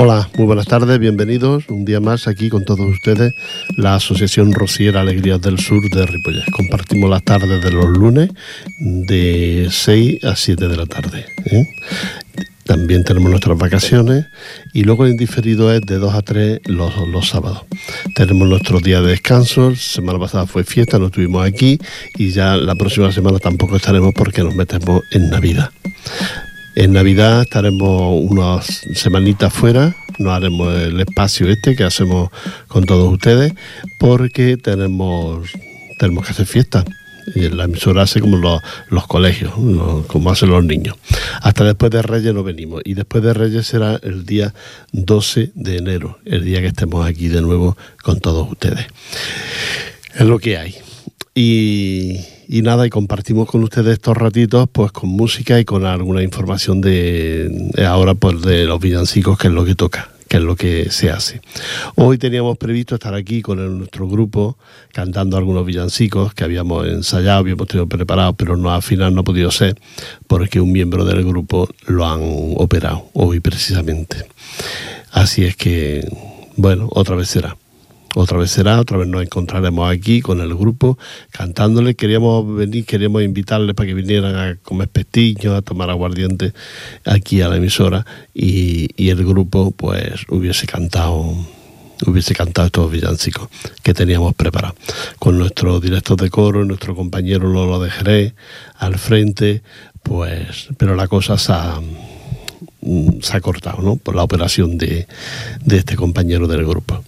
Hola, muy buenas tardes, bienvenidos un día más aquí con todos ustedes, la Asociación Rociera Alegrías del Sur de Ripollet. Compartimos las tardes de los lunes de 6 a 7 de la tarde. ¿eh? También tenemos nuestras vacaciones y luego el indiferido es de 2 a 3 los, los sábados. Tenemos nuestro día de descanso, semana pasada fue fiesta, no estuvimos aquí y ya la próxima semana tampoco estaremos porque nos metemos en Navidad. En Navidad estaremos unas semanitas fuera, no haremos el espacio este que hacemos con todos ustedes, porque tenemos, tenemos que hacer fiesta. Y la emisora hace como los, colegios, como hacen los niños. Hasta después de Reyes no venimos. Y después de Reyes será el día 12 de enero, el día que estemos aquí de nuevo con todos ustedes. Es lo que hay. Y, y nada, y compartimos con ustedes estos ratitos pues con música y con alguna información de, ahora pues de los villancicos, que es lo que toca que es lo que se hace. Hoy teníamos previsto estar aquí con nuestro grupo cantando algunos villancicos que habíamos ensayado, habíamos tenido preparados, pero no al final no ha podido ser porque un miembro del grupo lo han operado hoy precisamente. Así es que, bueno, otra vez será. Otra vez será, otra vez nos encontraremos aquí con el grupo cantándole. Queríamos venir, queríamos invitarles para que vinieran a comer pestiños, a tomar aguardiente aquí a la emisora y, el grupo pues hubiese cantado hubiese cantado estos villancicos que teníamos preparados. Con nuestro director de coro, nuestro compañero Lolo de Jerez al frente, pues, pero la cosa se ha, se ha cortado ¿no? por la operación de, este compañero del grupo.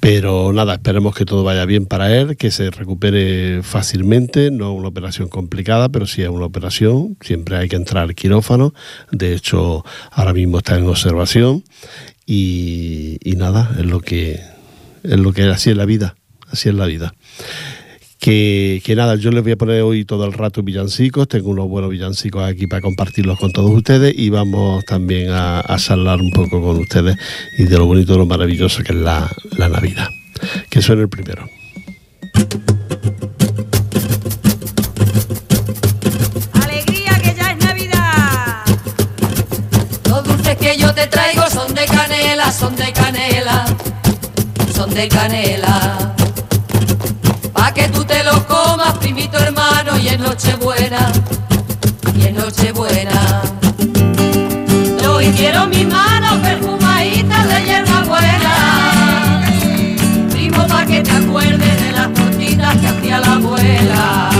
Pero nada, esperemos que todo vaya bien para él, que se recupere fácilmente, no una operación complicada, pero sí es una operación, siempre hay que entrar al quirófano, de hecho ahora mismo está en observación y, y nada, es lo que es lo que así es la vida, así es la vida. Que, nada, yo les voy a poner hoy todo el rato villancicos, tengo unos buenos villancicos aquí para compartirlos con todos ustedes y vamos también a, a charlar un poco con ustedes y de lo bonito, lo maravilloso que es la, la Navidad. Que suene el primero. Alegría que ya es Navidad. Los dulces que yo te traigo son de canela, son de canela, son de canela que tú te lo comas, primito hermano, y en Nochebuena, y en Nochebuena. Yo hicieron mis manos perfumaditas de hierba buena, primo pa' que te acuerdes de las tortitas que hacía la abuela.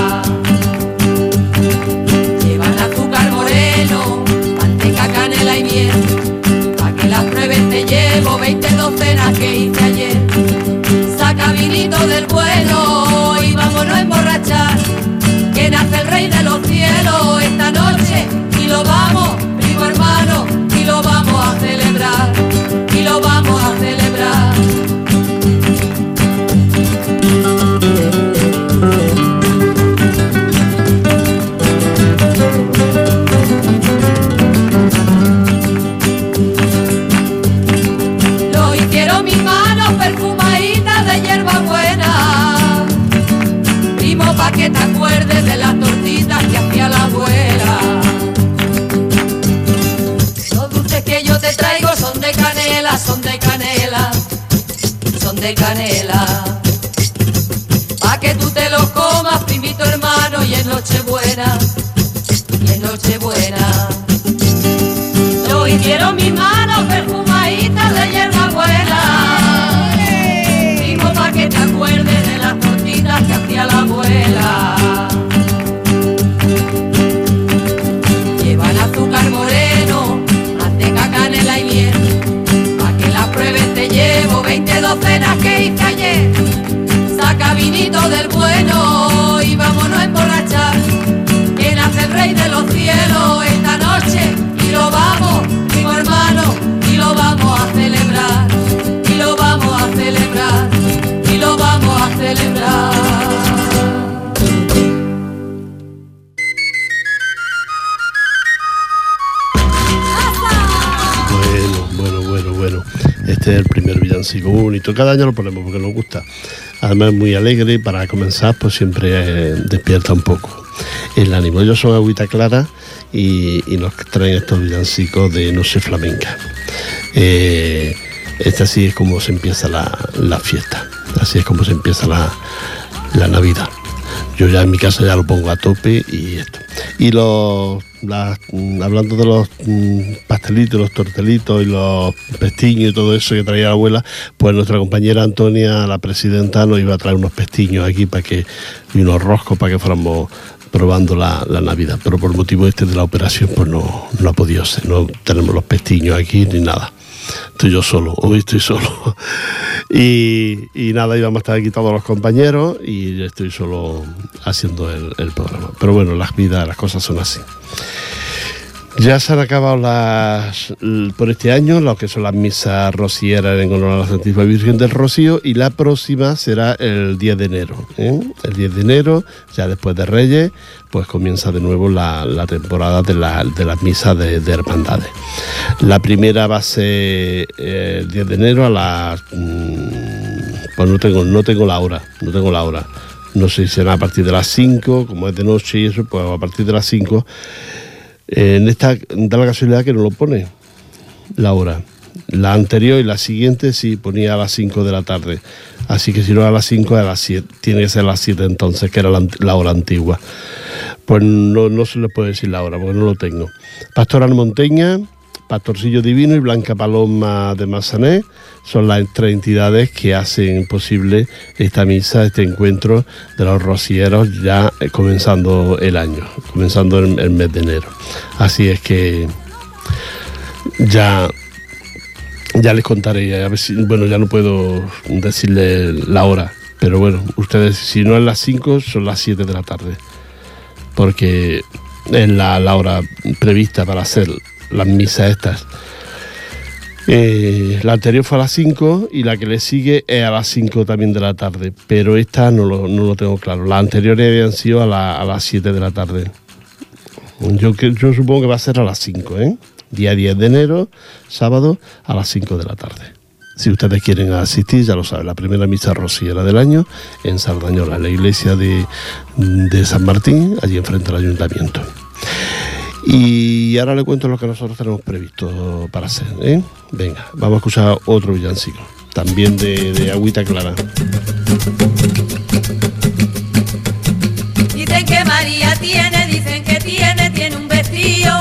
Cada año lo ponemos porque nos gusta. Además muy alegre y para comenzar pues siempre eh, despierta un poco el ánimo. Ellos son agüita clara y, nos traen estos villancicos de No sé flamenca. Eh, esta así es como se empieza la, fiesta, así es como se empieza la, la Navidad. Yo ya en mi casa ya lo pongo a tope y esto. Y los Hablando de los mm, pastelitos, los tortelitos y los pestiños y todo eso que traía la abuela, pues nuestra compañera Antonia, la presidenta, nos iba a traer unos pestiños aquí para que, y unos roscos para que fuéramos probando la, Navidad. Pero por motivo este de la operación, pues no, no ha podido ser, no tenemos los pestiños aquí ni nada estoy yo solo, hoy estoy solo. y, nada, íbamos a estar aquí todos los compañeros y estoy solo haciendo el, el programa. Pero bueno, las vidas, las cosas son así. Ya se han acabado las por este año lo que son las misas rocieras en honor a la Santísima Virgen del Rocío y la próxima será el 10 de enero. ¿eh? El 10 de enero, ya después de Reyes, pues comienza de nuevo la, temporada de, las misas de, hermandades. La primera va a ser eh, el 10 de enero a las... Mm, pues no tengo, no tengo la hora, no tengo la hora. No sé si será a partir de las 5, como es de noche y eso, pues a partir de las 5 en esta da la casualidad que no lo pone la hora. La anterior y la siguiente sí ponía a las 5 de la tarde. Así que si no a las 5, a las 7. Tiene que ser a las 7 entonces, que era la, hora antigua. Pues no, no se le puede decir la hora, porque no lo tengo. Pastoral Monteña, Pastorcillo Divino y Blanca Paloma de Mazané son las tres entidades que hacen posible esta misa, este encuentro de los rocieros ya eh, comenzando el año, comenzando el, mes de enero. Así es que ya ya les contaré, a ver si, bueno, ya no puedo decirle la hora, pero bueno, ustedes, si no es las 5, son las 7 de la tarde, porque es la, la hora prevista para hacer las misas estas. Eh, la anterior fue a las 5 y la que le sigue es a las 5 también de la tarde, pero esta no lo, no lo tengo claro. Las anteriores habían sido a, a las 7 de la tarde. Yo, yo supongo que va a ser a las 5, ¿eh? Día 10 de enero, sábado, a las 5 de la tarde. Si ustedes quieren asistir, ya lo saben, la primera misa rociera del año en Sardañola, en la iglesia de, de San Martín, allí enfrente del ayuntamiento. Y ahora le cuento lo que nosotros tenemos previsto para hacer. ¿eh? Venga, vamos a escuchar otro villancico, también de, agüita clara. Dicen que María tiene, dicen que tiene, tiene un vestido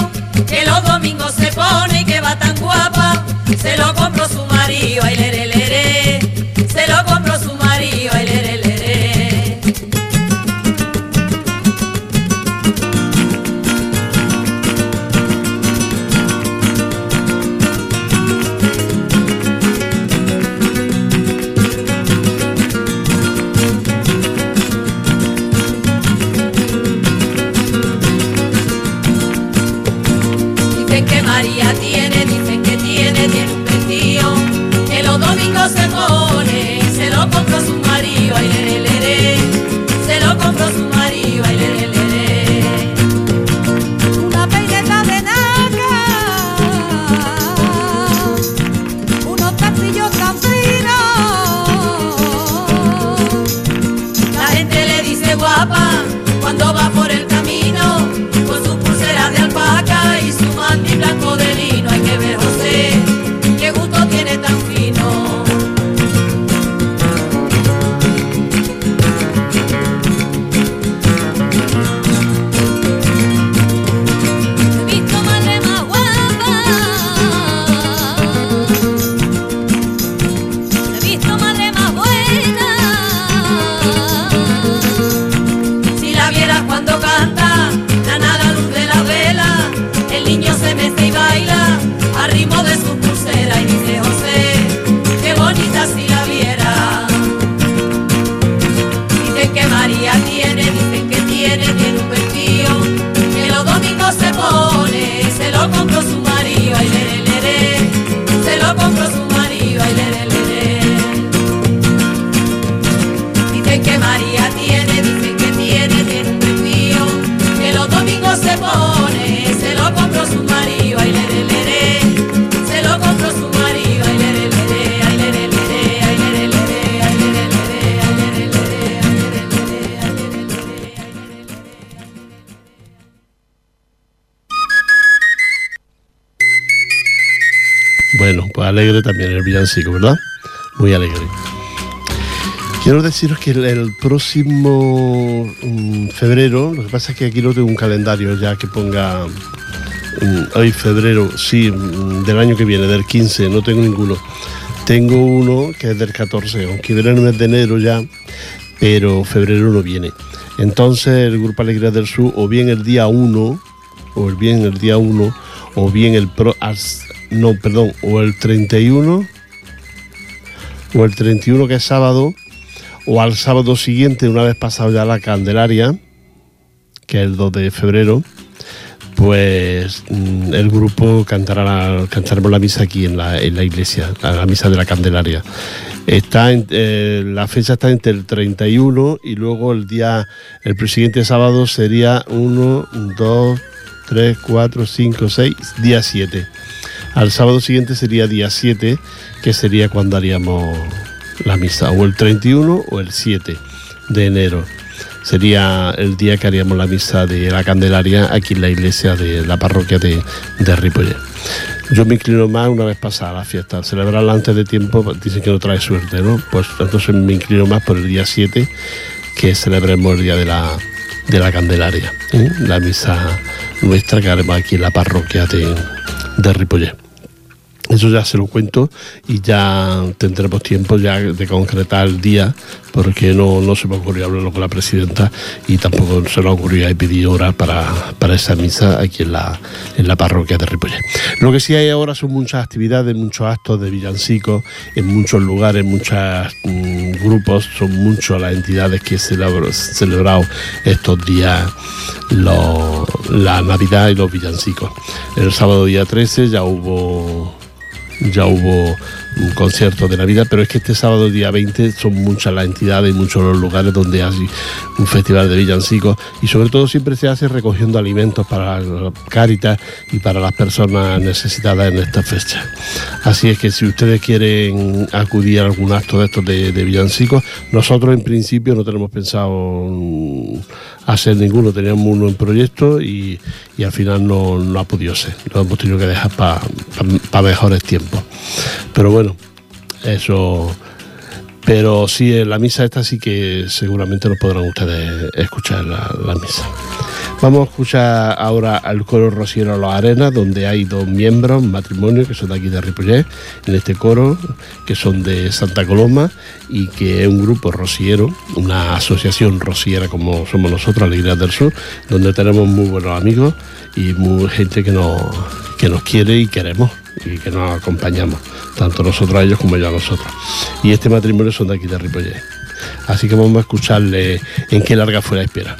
que los domingos se pone y que va tan guapa. Se lo compró su marido, ay, le, villancico, ¿verdad? Muy alegre. Quiero deciros que el, próximo mm, febrero, lo que pasa es que aquí no tengo un calendario ya que ponga mm, hoy febrero, sí, mm, del año que viene, del 15, no tengo ninguno. Tengo uno que es del 14, aunque viene el mes de enero ya, pero febrero no viene. Entonces el Grupo Alegría del Sur, o bien el día 1, o bien el día 1, o bien el pro, no, perdón, o el 31, o el 31 que es sábado, o al sábado siguiente, una vez pasado ya la Candelaria, que es el 2 de febrero, pues mm, el grupo cantará la, cantaremos la misa aquí en la, iglesia, la, misa de la Candelaria. Está eh, la fecha está entre el 31 y luego el día, el siguiente sábado sería 1, 2, 3, 4, 5, 6, día 7. Al sábado siguiente sería día 7, que sería cuando haríamos la misa, o el 31 o el 7 de enero. Sería el día que haríamos la misa de la Candelaria aquí en la iglesia de la parroquia de, de Yo me inclino más una vez pasada la fiesta. Celebrarla antes de tiempo pues, dicen que no trae suerte, ¿no? Pues entonces me inclino más por el día 7, que celebremos el día de la, de la Candelaria, ¿eh? la misa nuestra que haremos aquí en la parroquia de, de. Eso ya se lo cuento y ya tendremos tiempo ya de concretar el día, porque no, no se me ocurrió hablarlo con la presidenta y tampoco se nos ocurrió pedir hora para, para esa misa aquí en la, en la parroquia de Ripollet. Lo que sí hay ahora son muchas actividades, muchos actos de villancicos en muchos lugares, muchos mm, grupos, son muchas las entidades que han celebrado estos días la Navidad y los villancicos. El sábado día 13 ya hubo ya hubo un concierto de Navidad, pero es que este sábado, día 20, son muchas las entidades y muchos los lugares donde hay un festival de villancicos y sobre todo siempre se hace recogiendo alimentos para Cáritas y para las personas necesitadas en esta fecha. Así es que si ustedes quieren acudir a algún acto de estos de, villancicos, nosotros en principio no tenemos pensado hacer ninguno, teníamos uno en proyecto y, al final no, ha podido ser, lo hemos tenido que dejar para mejores tiempos. Pero bueno, eso. Pero sí, en la misa esta sí que seguramente nos podrán ustedes escuchar la, misa. Vamos a escuchar ahora al coro Rociero Los Arenas, donde hay dos miembros, matrimonio, que son de aquí de Ripollet, en este coro, que son de Santa Coloma y que es un grupo rociero, una asociación rociera como somos nosotros, Alegría del Sur, donde tenemos muy buenos amigos y muy gente que nos, que nos quiere y queremos y que nos acompañamos, tanto nosotros a ellos como ellos a nosotros. Y este matrimonio son de aquí de Ripollet. Así que vamos a escucharle en qué larga fue la espera.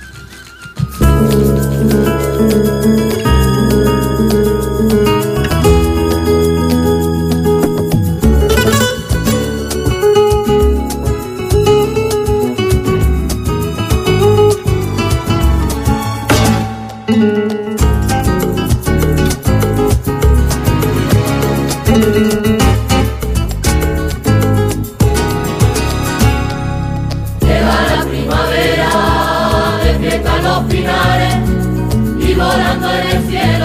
cielo.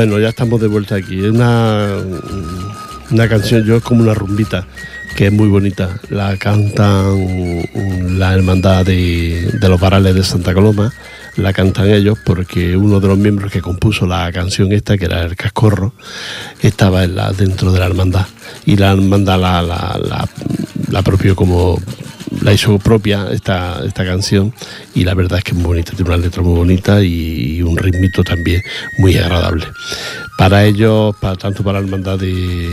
Bueno, ya estamos de vuelta aquí. Es una, una canción, yo es como una rumbita, que es muy bonita. La cantan la hermandad de, los varales de Santa Coloma, la cantan ellos porque uno de los miembros que compuso la canción esta, que era el Cascorro, estaba dentro de la hermandad. Y la hermandad la, la, la propio como la hizo propia esta, esta canción y la verdad es que es muy bonita, tiene una letra muy bonita y, un ritmito también muy agradable. Para ellos, para, tanto para la hermandad de,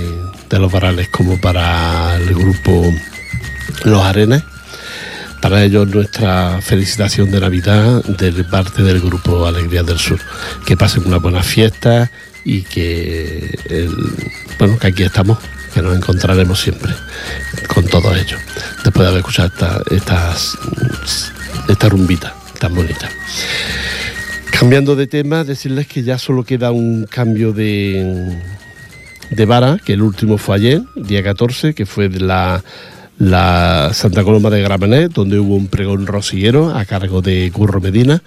los varales como para el grupo Los Arenas, para ellos nuestra felicitación de Navidad de parte del grupo Alegría del Sur. Que pasen una buena fiesta y que, bueno, que aquí estamos que nos encontraremos siempre con todo ello, después de haber escuchado esta, esta rumbita tan bonita. Cambiando de tema, decirles que ya solo queda un cambio de, de vara, que el último fue ayer, día 14, que fue de la la Santa Coloma de Gramenet, donde hubo un pregón rosillero a cargo de Curro Medina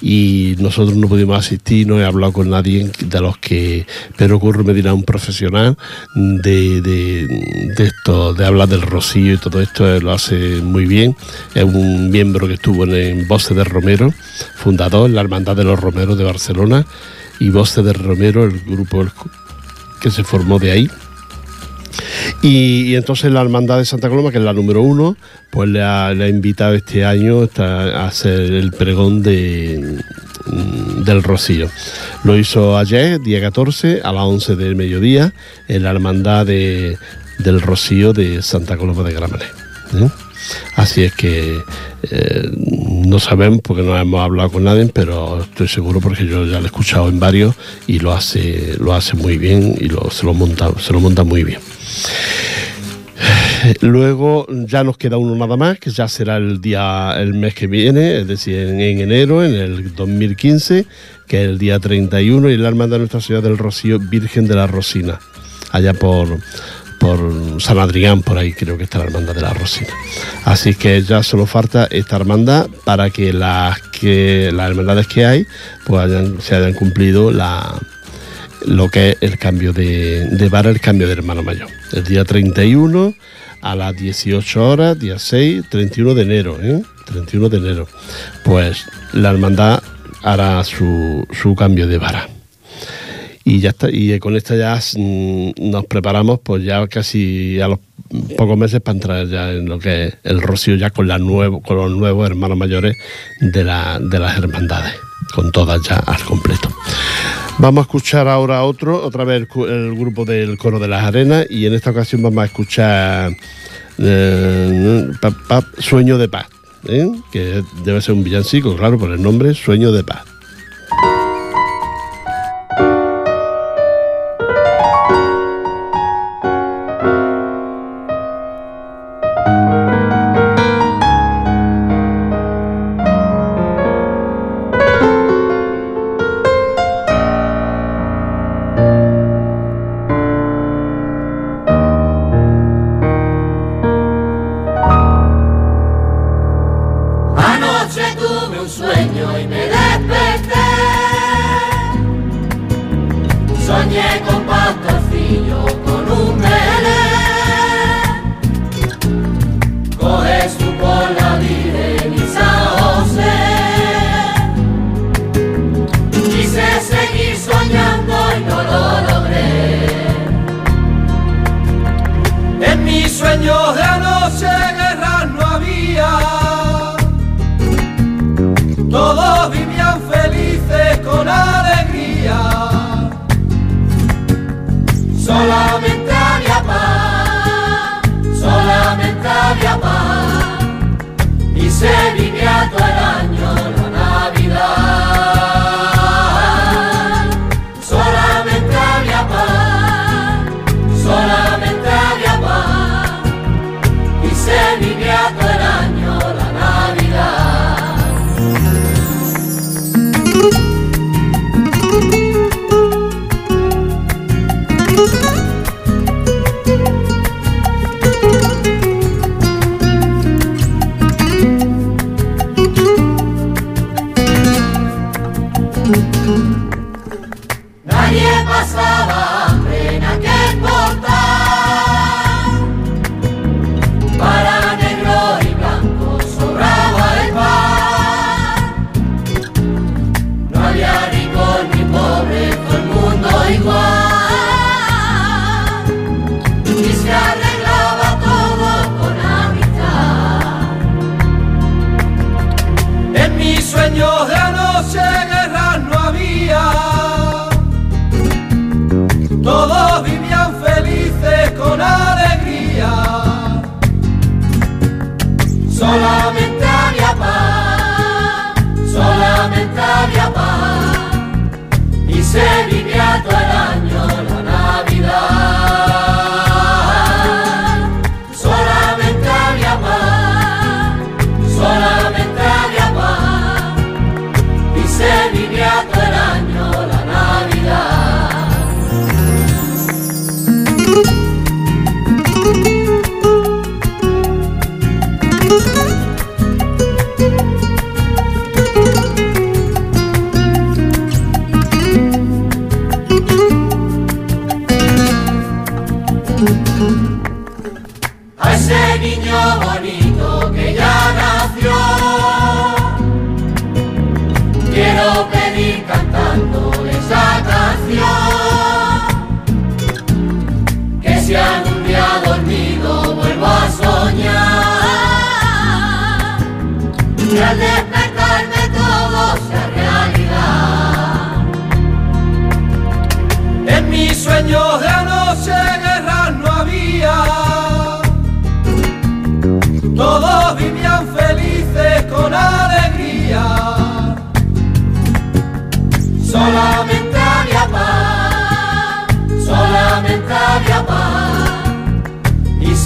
y nosotros no pudimos asistir, no he hablado con nadie de los que, pero Curro Medina es un profesional de, de, esto, de hablar del rocío y todo esto, lo hace muy bien, es un miembro que estuvo en, en Voces de Romero, fundador en la Hermandad de los Romeros de Barcelona y Voces de Romero, el grupo que se formó de ahí y, entonces la Hermandad de Santa Coloma, que es la número uno, pues le ha, invitado este año a hacer el pregón de, mm, del Rocío. Lo hizo ayer, día 14, a las 11 del mediodía, en la Hermandad del Rocío de Santa Coloma de Gramenet. ¿eh? Así es que eh, no sabemos porque no hemos hablado con nadie, pero estoy seguro porque yo ya lo he escuchado en varios y lo hace, lo hace muy bien y se, lo monta, se lo monta muy bien. Luego ya nos queda uno nada más, que ya será el día, el mes que viene, es decir, en, enero, en el 2015, que es el día 31, y la Hermandad de Nuestra Ciudad del Rocío, Virgen de la Rosina, allá por, por San Adrián, por ahí creo que está la hermandad de la Rosina. Así que ya solo falta esta hermandad para que las que las hermandades que hay pues se hayan cumplido la, lo que es el cambio de, vara, el cambio de hermano mayor. El día 31 a las 18 horas, día 6, 31 de enero, ¿eh? 31 de enero. Pues la hermandad hará su, su cambio de vara. Y ya está, y con esta ya mm, nos preparamos pues ya casi a los pocos meses para entrar ya en lo que es el rocío ya con la nuevo, con los nuevos hermanos mayores de, la, de las hermandades, con todas ya al completo. Vamos a escuchar ahora otro, otra vez el, grupo del coro de las arenas, y en esta ocasión vamos a escuchar eh, Sueño de Paz, ¿eh? que debe ser un villancico, claro, por el nombre Sueño de Paz.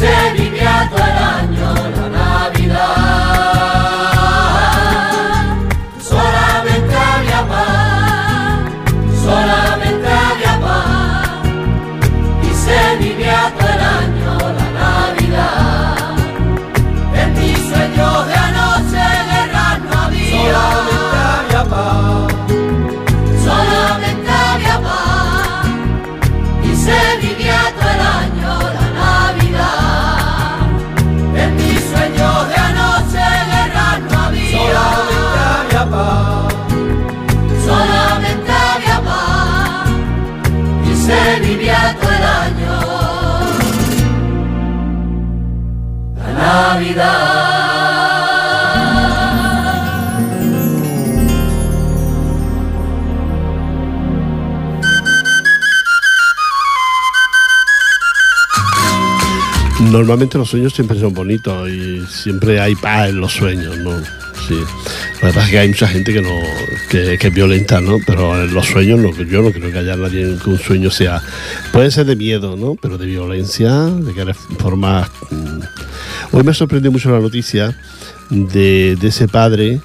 said Normalmente los sueños siempre son bonitos y siempre hay paz en los sueños, ¿no? Sí. La verdad es que hay mucha gente que no que, es violenta, ¿no? Pero en los sueños yo no creo que haya nadie que un sueño sea. Puede ser de miedo, ¿no? Pero de violencia, de que forma. Hoy me sorprendió mucho la noticia de, ese padre,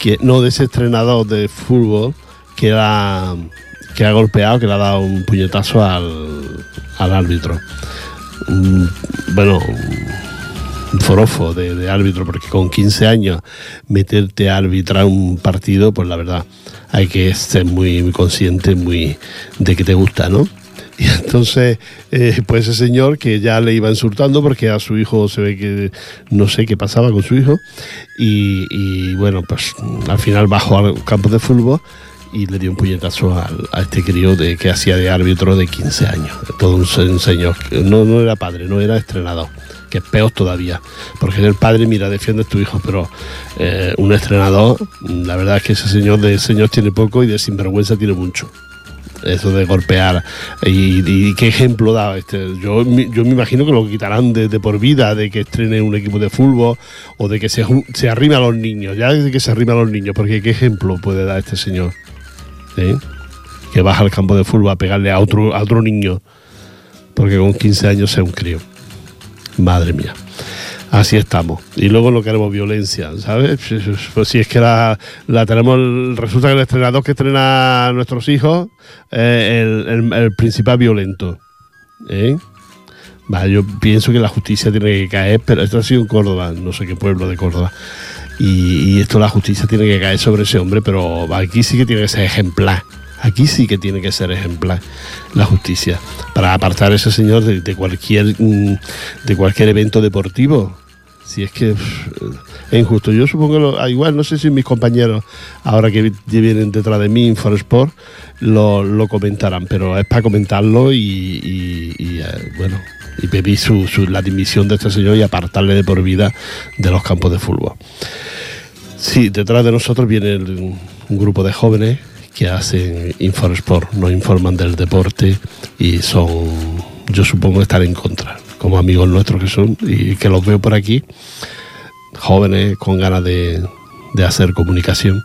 que no, de ese entrenador de fútbol que, era, que ha golpeado, que le ha dado un puñetazo al, al árbitro bueno, un forofo de, árbitro, porque con 15 años meterte a arbitrar un partido, pues la verdad hay que ser muy, consciente muy de que te gusta, ¿no? Y entonces, eh, pues ese señor que ya le iba insultando porque a su hijo se ve que no sé qué pasaba con su hijo. Y, bueno, pues al final bajó al campo de fútbol y le dio un puñetazo a, este crío de, que hacía de árbitro de 15 años. Todo un, señor. No, no era padre, no era estrenador, que es peor todavía. Porque el padre, mira, defiende a tu hijo, pero eh, un estrenador, la verdad es que ese señor de señor tiene poco y de sinvergüenza tiene mucho eso de golpear. Y, qué ejemplo da. Este, yo, yo me imagino que lo quitarán de, por vida, de que estrene un equipo de fútbol o de que se, se arrime a los niños, ya de que se arrime a los niños, porque qué ejemplo puede dar este señor. Que baja al campo de fútbol a pegarle a otro, a otro niño, porque con 15 años es un crío. Madre mía. Así estamos. Y luego no queremos violencia, ¿sabes? Pues si es que la, tenemos, resulta que el entrenador que estrena a nuestros hijos el, principal violento. ¿eh? yo pienso que la justicia tiene que caer, pero esto ha sido en Córdoba, no sé qué pueblo de Córdoba. Y, esto la justicia tiene que caer sobre ese hombre, pero aquí sí que tiene que ser ejemplar. Aquí sí que tiene que ser ejemplar la justicia para apartar a ese señor de, cualquier mm, de cualquier evento deportivo. Si es que es injusto. Yo supongo que ah, igual, no sé si mis compañeros, ahora que vienen detrás de mí, Infosport, lo, lo comentarán, pero es para comentarlo y, eh, bueno, y pedir su, la dimisión de este señor y apartarle de por vida de los campos de fútbol. Sí, detrás de nosotros viene un grupo de jóvenes que hacen Infosport, nos informan del deporte y son, yo supongo, estar en contra, como amigos nuestros que son y que los veo por aquí, jóvenes con ganas de, de hacer comunicación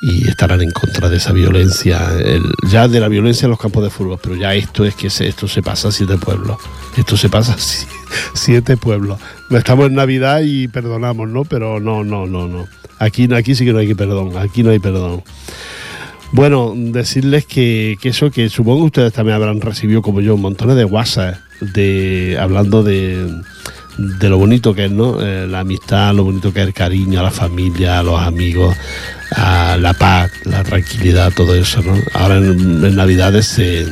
y estarán en contra de esa violencia, ya de la violencia en los campos de fútbol, pero ya esto es que esto se pasa a siete pueblos, esto se pasa a siete pueblos. Estamos en Navidad y perdonamos, ¿no? Pero no, no, no, no. Aquí, aquí sí que no hay perdón, aquí no hay perdón. Bueno, decirles que, eso, que supongo que ustedes también habrán recibido como yo montones de WhatsApp de, hablando de lo bonito que es, ¿no? Eh, la amistad, lo bonito que es el cariño a la familia, a los amigos, a la paz, la tranquilidad, todo eso, ¿no? Ahora en, Navidades se,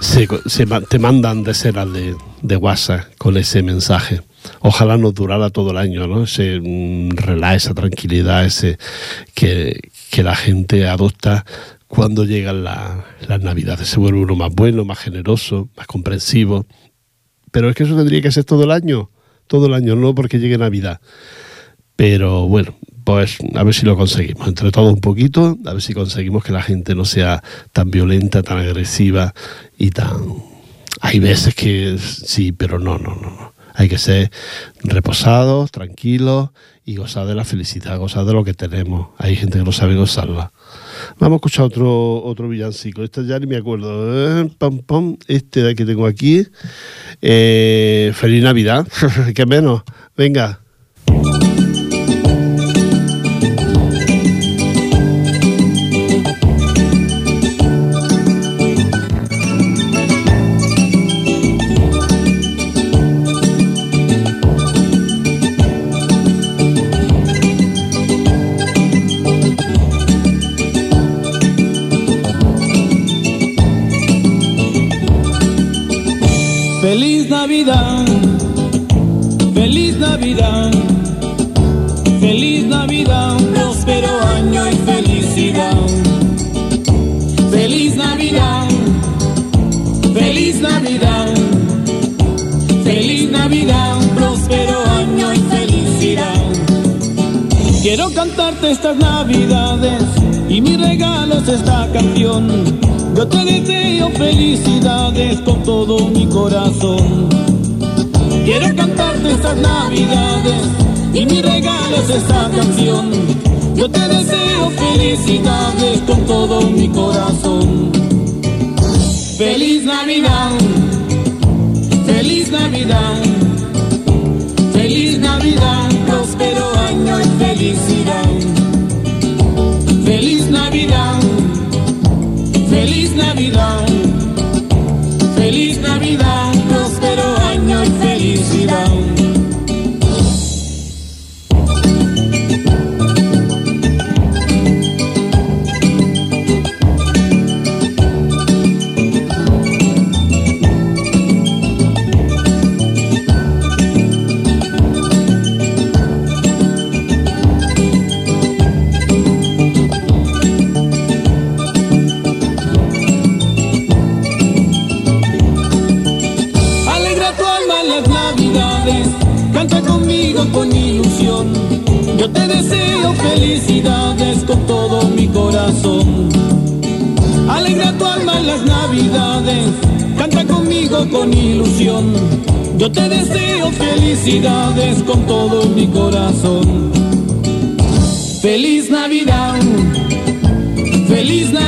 se, te mandan decenas de, WhatsApp con ese mensaje. Ojalá nos durara todo el año, ¿no? Ese relax, esa tranquilidad, ese que, la gente adopta cuando llegan las navidades. Se vuelve uno más bueno, más generoso, más comprensivo. Pero es que eso tendría que ser todo el año, todo el año, no porque llegue Navidad. Pero bueno, pues a ver si lo conseguimos, entre todo un poquito, a ver si conseguimos que la gente no sea tan violenta, tan agresiva y tan... Hay veces que sí, pero no, no. no. Hay que ser reposados, tranquilos y gozar de la felicidad, gozar de lo que tenemos. Hay gente que no sabe gozarla. Vamos a escuchar otro, otro villancico. Este ya ni me acuerdo. Eh, pam, pam. Este que tengo aquí. Eh, feliz Navidad. que menos. Venga. Estas navidades y mi regalo es esta canción. Yo te deseo felicidades con todo mi corazón. Quiero cantarte estas navidades y mi regalo es esta canción. Yo te deseo felicidades con todo mi corazón. Feliz Navidad, feliz Navidad, feliz Navidad, próspero año y felicidad. Feliz Navidad,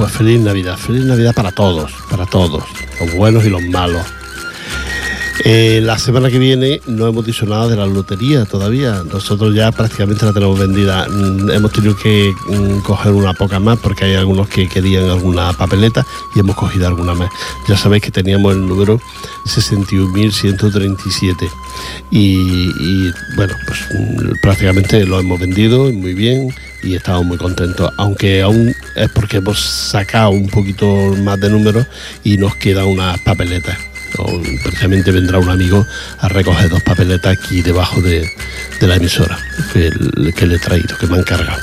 Pues feliz Navidad, feliz Navidad para todos, para todos, los buenos y los malos eh, la semana que viene no hemos dicho nada de la lotería todavía. Nosotros ya prácticamente la tenemos vendida. Mm, hemos tenido que mm, coger una poca más porque hay algunos que querían alguna papeleta y hemos cogido alguna más. Ya sabéis que teníamos el número 61.137 y, y bueno, pues mm, prácticamente lo hemos vendido muy bien y estamos muy contentos, aunque aún es porque hemos sacado un poquito más de números y nos quedan unas papeletas precisamente vendrá un amigo a recoger dos papeletas aquí debajo de, la emisora que, le he traído, que me han cargado.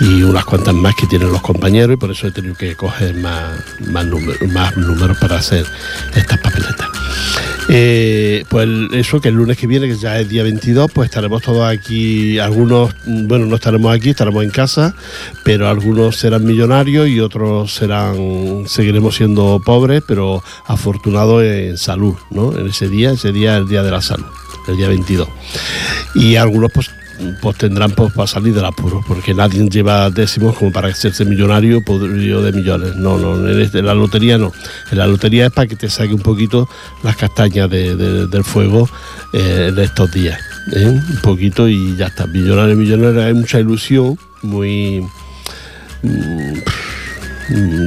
Y unas cuantas más que tienen los compañeros y por eso he tenido que coger más, más, más números para hacer estas papeletas. Eh, pues eso, que el lunes que viene, que ya es día 22, pues estaremos todos aquí, algunos, bueno, no estaremos aquí, estaremos en casa, pero algunos serán millonarios y otros serán, seguiremos siendo pobres, pero afortunados en salud, ¿no? En ese día, ese día es el día de la salud, el día 22. Y algunos pues pues tendrán pues, para salir del apuro, porque nadie lleva décimos como para hacerse millonario podrido de millones. No, no, en, la lotería no. En la lotería es para que te saque un poquito las castañas del fuego eh, de estos días. ¿eh? Un poquito y ya está. Millonario, millonario, hay mucha ilusión, muy. Mm,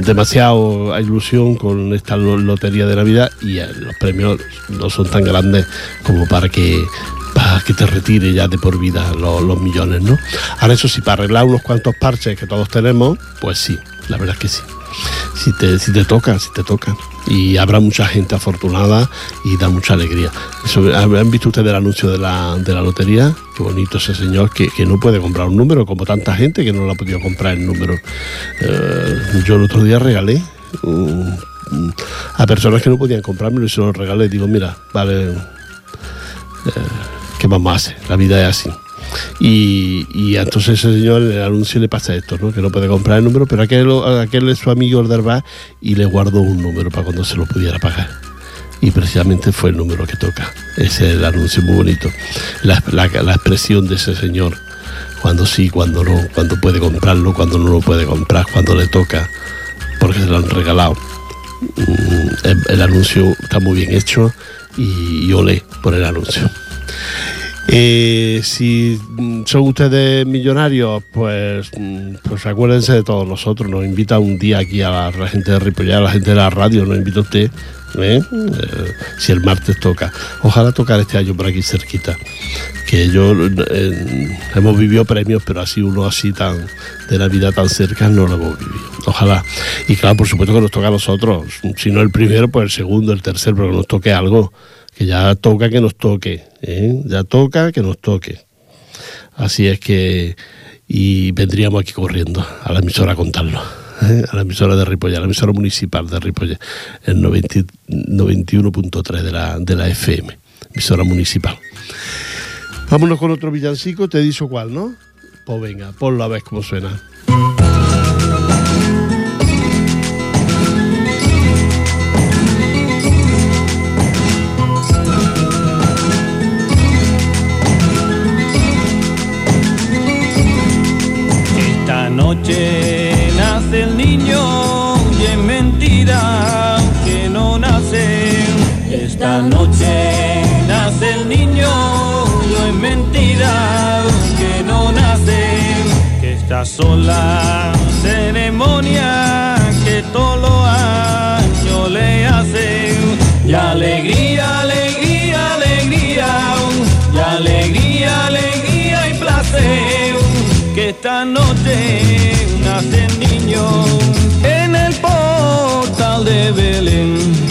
demasiado ilusión con esta lotería de Navidad y eh, los premios no son tan grandes como para que para que te retire ya de por vida los, millones, ¿no? Ahora eso sí, para arreglar unos cuantos parches que todos tenemos, pues sí, la verdad es que sí. Si te, si te toca, si te toca. Y habrá mucha gente afortunada y da mucha alegría. ¿Han visto ustedes el anuncio de la, de la lotería? Qué bonito ese señor que, no puede comprar un número, como tanta gente que no lo ha podido comprar el número. Eh, yo el otro día regalé a personas que no podían comprármelo y se lo regalé. Digo, mira, vale. Eh, ¿qué vamos a hacer? La vida es así. Y, entonces ese señor el anuncio le pasa esto, ¿no? que no puede comprar el número, pero aquel, aquel es su amigo el y le guardó un número para cuando se lo pudiera pagar. Y precisamente fue el número que toca. Ese es el anuncio muy bonito. La, expresión de ese señor, cuando sí, cuando no, cuando puede comprarlo, cuando no lo puede comprar, cuando le toca, porque se lo han regalado. Mm, el, anuncio está muy bien hecho y, y olé por el anuncio. Eh, si son ustedes millonarios, pues, mm, pues acuérdense de todos nosotros. Nos invita un día aquí a la, gente de Ripollar, a la gente de la radio, nos invita usted. ¿eh? Eh, si el martes toca. Ojalá tocar este año por aquí cerquita. Que yo hemos vivido premios, pero así uno así tan de la vida tan cerca no lo hemos vivido. Ojalá. Y claro, por supuesto que nos toca a nosotros. Si no el primero, pues el segundo, el tercero, pero que nos toque algo ya toca que nos toque, ¿eh? ya toca que nos toque. Así es que, y vendríamos aquí corriendo a la emisora contarlo, ¿eh? a la emisora de Ripolla, a la emisora municipal de Ripolla, el 91.3 de la, de la FM, emisora municipal. Vámonos con otro villancico, te he dicho cuál, ¿no? Pues venga, ponlo a ver cómo suena. Noche nace el niño y es mentira que no nace. Esta noche nace el niño y es mentira que no nace. Que esta sola ceremonia que todos los años le hacen. Y alegría, alegría, alegría, y alegría, alegría y placer que esta noche portal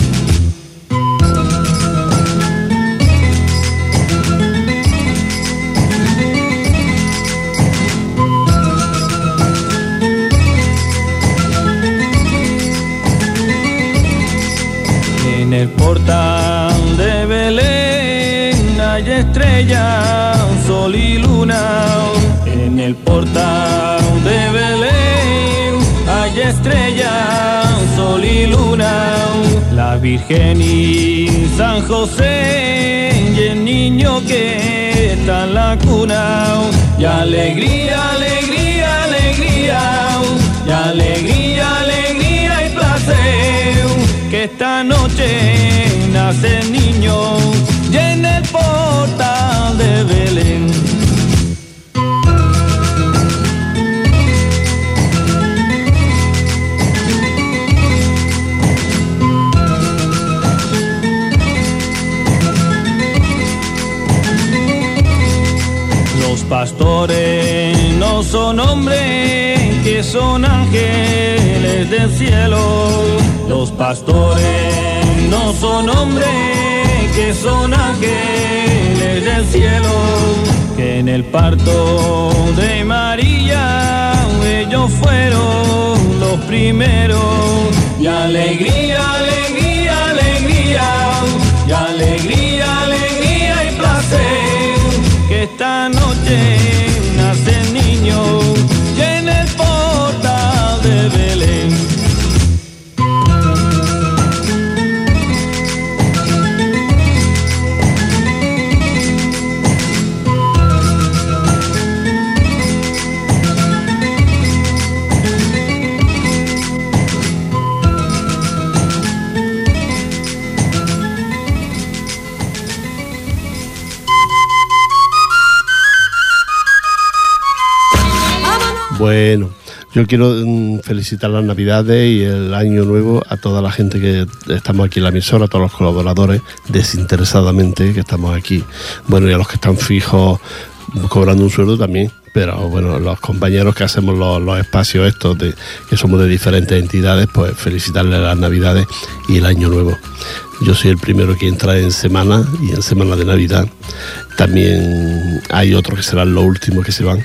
y luna, la Virgen y San José y el niño que está en la cuna. Y alegría, alegría, alegría, y alegría, alegría y placer, que esta noche nace el niño y en el portal de Belén. Pastores no son hombres, que son ángeles del cielo. Los pastores no son hombres, que son ángeles del cielo. Que en el parto de María ellos fueron los primeros. Y alegría, alegría, alegría, y alegría, alegría y placer. Que esta noche Bueno, yo quiero mm, felicitar las Navidades y el Año Nuevo a toda la gente que estamos aquí en la emisora, a todos los colaboradores desinteresadamente que estamos aquí. Bueno, y a los que están fijos cobrando un sueldo también. Pero bueno, los compañeros que hacemos los, espacios estos, de, que somos de diferentes entidades, pues felicitarles las Navidades y el Año Nuevo. Yo soy el primero que entra en semana y en semana de Navidad. También hay otros que serán los últimos que se van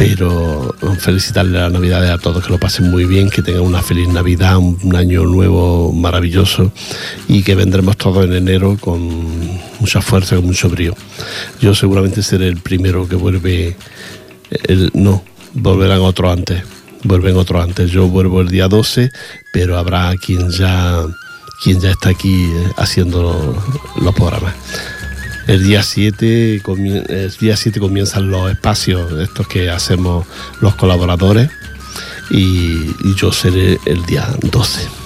pero felicitarle las Navidades a todos, que lo pasen muy bien, que tengan una feliz Navidad, un, año nuevo maravilloso y que vendremos todos en enero con mucha fuerza, con mucho brío. Yo seguramente seré el primero que vuelve, el, no, volverán otros antes, vuelven otros antes. Yo vuelvo el día 12, pero habrá quien ya, quien ya está aquí eh, haciendo los programas. El día 7 el día 7 comienzan los espacios estos que hacemos los colaboradores y, yo seré el día 12.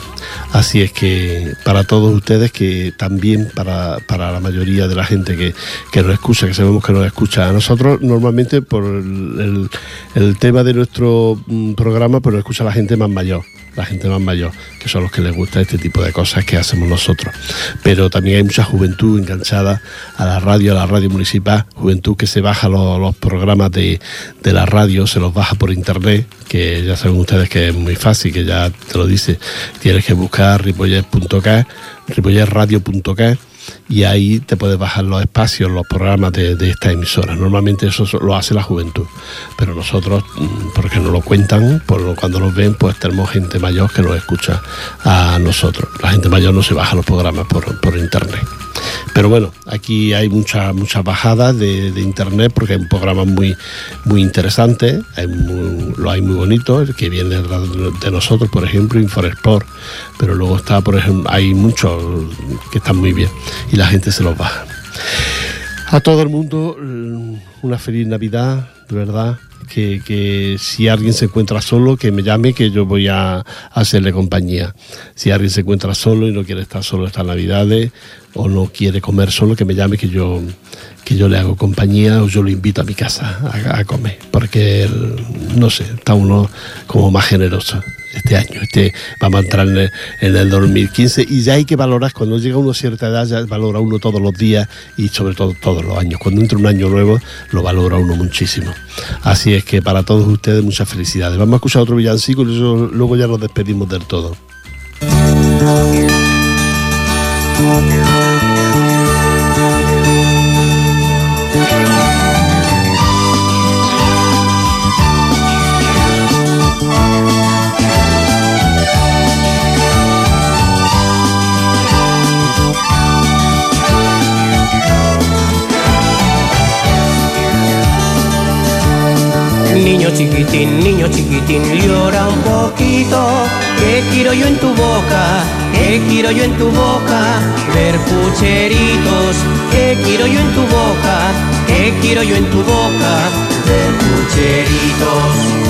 Así es que para todos ustedes, que también para, la mayoría de la gente que, que nos escucha, que sabemos que nos escucha, a nosotros normalmente por el, el, tema de nuestro mm, programa, pues nos escucha la gente más mayor la gente más mayor, que son los que les gusta este tipo de cosas que hacemos nosotros. Pero también hay mucha juventud enganchada a la radio, a la radio municipal, juventud que se baja los, programas de, de, la radio, se los baja por internet, que ya saben ustedes que es muy fácil, que ya te lo dice, tienes que buscar ripollet.k, ripolletradio.k y ahí te puedes bajar los espacios, los programas de, esta emisora. Normalmente eso lo hace la juventud, pero nosotros, mm, porque nos lo cuentan, cuando los ven, pues tenemos gente mayor que nos escucha a nosotros. La gente mayor no se baja los programas por, por internet. Pero bueno, aquí hay muchas muchas bajadas de, internet porque hay un programa muy, muy interesante, lo hay muy bonito, el que viene de nosotros, por ejemplo, Inforesport, pero luego está, por ejemplo, hay muchos que están muy bien y la gente se los baja. A todo el mundo, una feliz Navidad, de verdad. Que, si alguien se encuentra solo, que me llame, que yo voy a, hacerle compañía. Si alguien se encuentra solo y no quiere estar solo estas Navidades, o no quiere comer solo, que me llame, que yo, que yo le hago compañía o yo lo invito a mi casa a, comer, porque no sé, está uno como más generoso este año. Este, vamos a entrar en el, 2015 y ya hay que valorar, cuando llega uno a cierta edad, ya valora uno todos los días y sobre todo todos los años. Cuando entra un año nuevo, lo valora uno muchísimo. Así es que para todos ustedes, muchas felicidades. Vamos a escuchar otro villancico y luego ya nos despedimos del todo. Niño chiquitín, niño chiquitín, llora un poquito, que quiero yo en tu boca, que quiero yo en tu boca, ver pucheritos, que quiero yo en tu boca, que quiero yo en tu boca, ver pucheritos.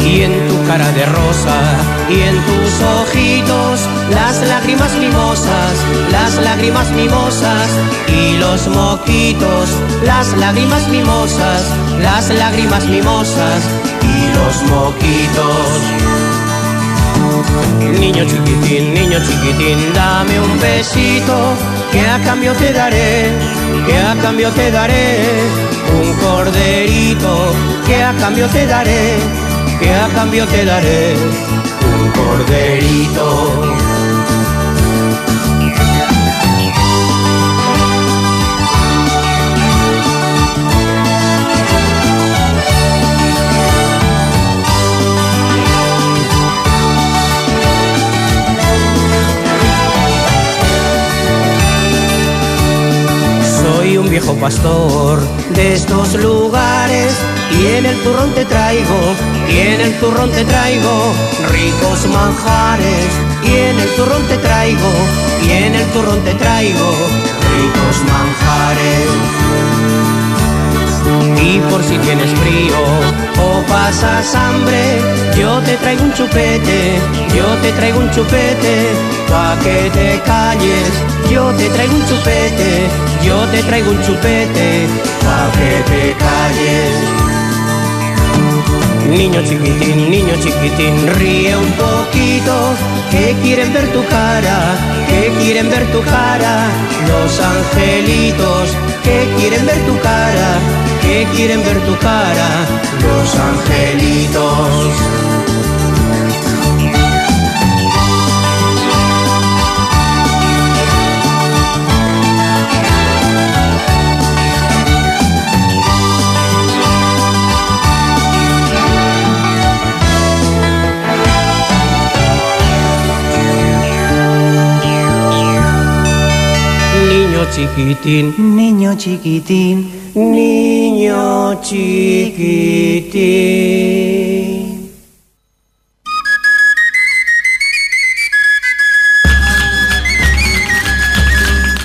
Y en tu cara de rosa y en tus ojitos las lágrimas mimosas, las lágrimas mimosas y los moquitos, las lágrimas mimosas, las lágrimas mimosas y los moquitos. Niño chiquitín, niño chiquitín, dame un besito, que a cambio te daré, que a cambio te daré, un corderito, que a cambio te daré que a cambio te daré un corderito. Pastor de estos lugares y en el turrón te traigo, y en el turrón te traigo ricos manjares, y en el turrón te traigo, y en el turrón te traigo ricos manjares. Y por si tienes frío o pasas hambre, yo te traigo un chupete, yo te traigo un chupete, pa' que te calles, yo te traigo un chupete, yo te traigo un chupete, pa' que te calles. Niño chiquitín, niño chiquitín, ríe un poquito, que quieren ver tu cara, que quieren ver tu cara, los angelitos, que quieren ver tu cara, que quieren ver tu cara, los angelitos. chiquitín, niño chiquitín, niño chiquitín.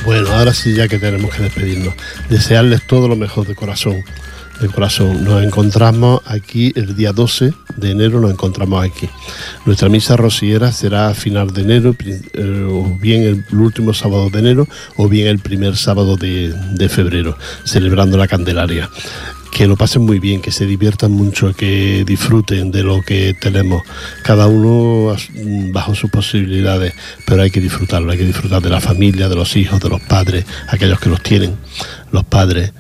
Bueno, ahora sí ya que tenemos que despedirnos, desearles todo lo mejor de corazón de corazón. Nos encontramos aquí el día 12 de enero, nos encontramos aquí. Nuestra misa rociera será a final de enero, eh, o bien el, último sábado de enero, o bien el primer sábado de febrero, celebrando la Candelaria que lo pasen muy bien, que se diviertan mucho, que disfruten de lo que tenemos, cada uno bajo sus posibilidades, pero hay que disfrutarlo, hay que disfrutar de la familia, de los hijos, de los padres, aquellos que los tienen, los padres.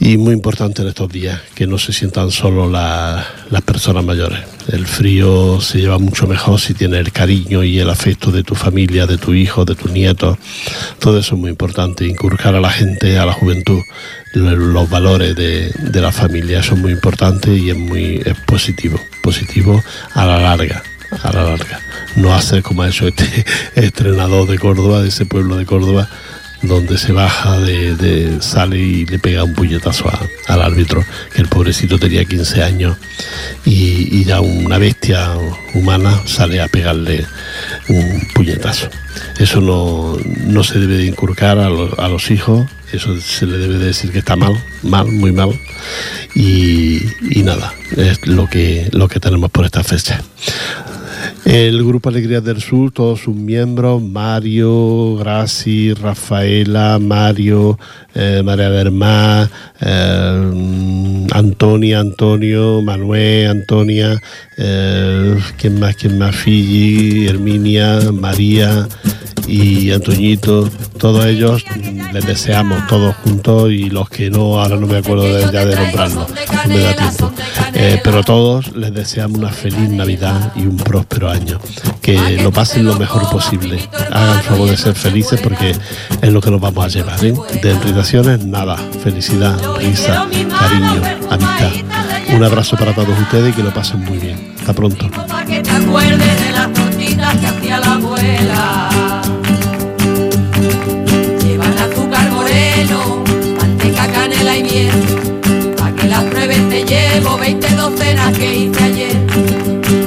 Y muy importante en estos días, que no se sientan solo las personas mayores. El frío se lleva mucho mejor si tiene el cariño y el afecto de tu familia, de tu hijo, de tus nietos. Todo eso es muy importante, inculcar a la gente, a la juventud, los valores de, la familia. Eso es muy importante y es muy positivo, positivo a la larga, a la larga. No hacer como ha hecho este entrenador de Córdoba, de ese pueblo de Córdoba, donde se baja, de, sale y le pega un puñetazo al árbitro, que el pobrecito tenía 15 años y, ya una bestia humana sale a pegarle un puñetazo. Eso no, se debe de inculcar a, los hijos, eso se le debe de decir que está mal, mal, muy mal. Y, y nada, es lo que, lo que tenemos por esta fecha. El Grupo Alegría del Sur, todos sus miembros, Mario, Graci, Rafaela, Mario, eh, María Bermá, eh, Antonia, Antonio, Manuel, Antonia, eh, ¿quién más? ¿Quién más? Fiji, Herminia, María y Antoñito, todos ellos les deseamos todos juntos y los que no, ahora no me acuerdo de, ya de nombrarlos, no me da tiempo. Eh, pero todos les deseamos una feliz Navidad y un próspero año. Que lo pasen lo mejor posible. Hagan favor de ser felices porque es lo que nos vamos a llevar. ¿eh? De irritaciones, nada. Felicidad, risa, cariño, amistad. Un abrazo para todos ustedes y que lo pasen muy bien. Hasta pronto. Llevo 20 docenas que hice ayer.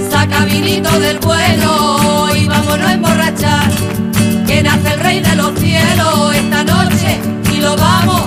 Saca vinito del bueno y vámonos a emborrachar. Que nace el rey de los cielos esta noche y lo vamos,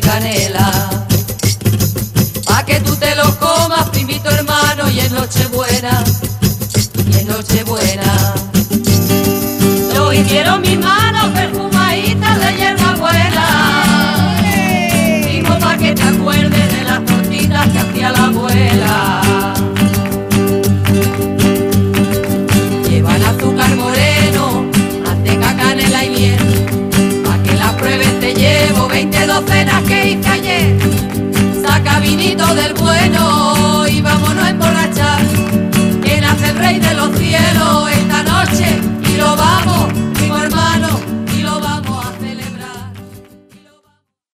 canela. Pa' que tú te los comas, primito hermano, y en Nochebuena, y en Nochebuena. Yo mis manos perfumaditas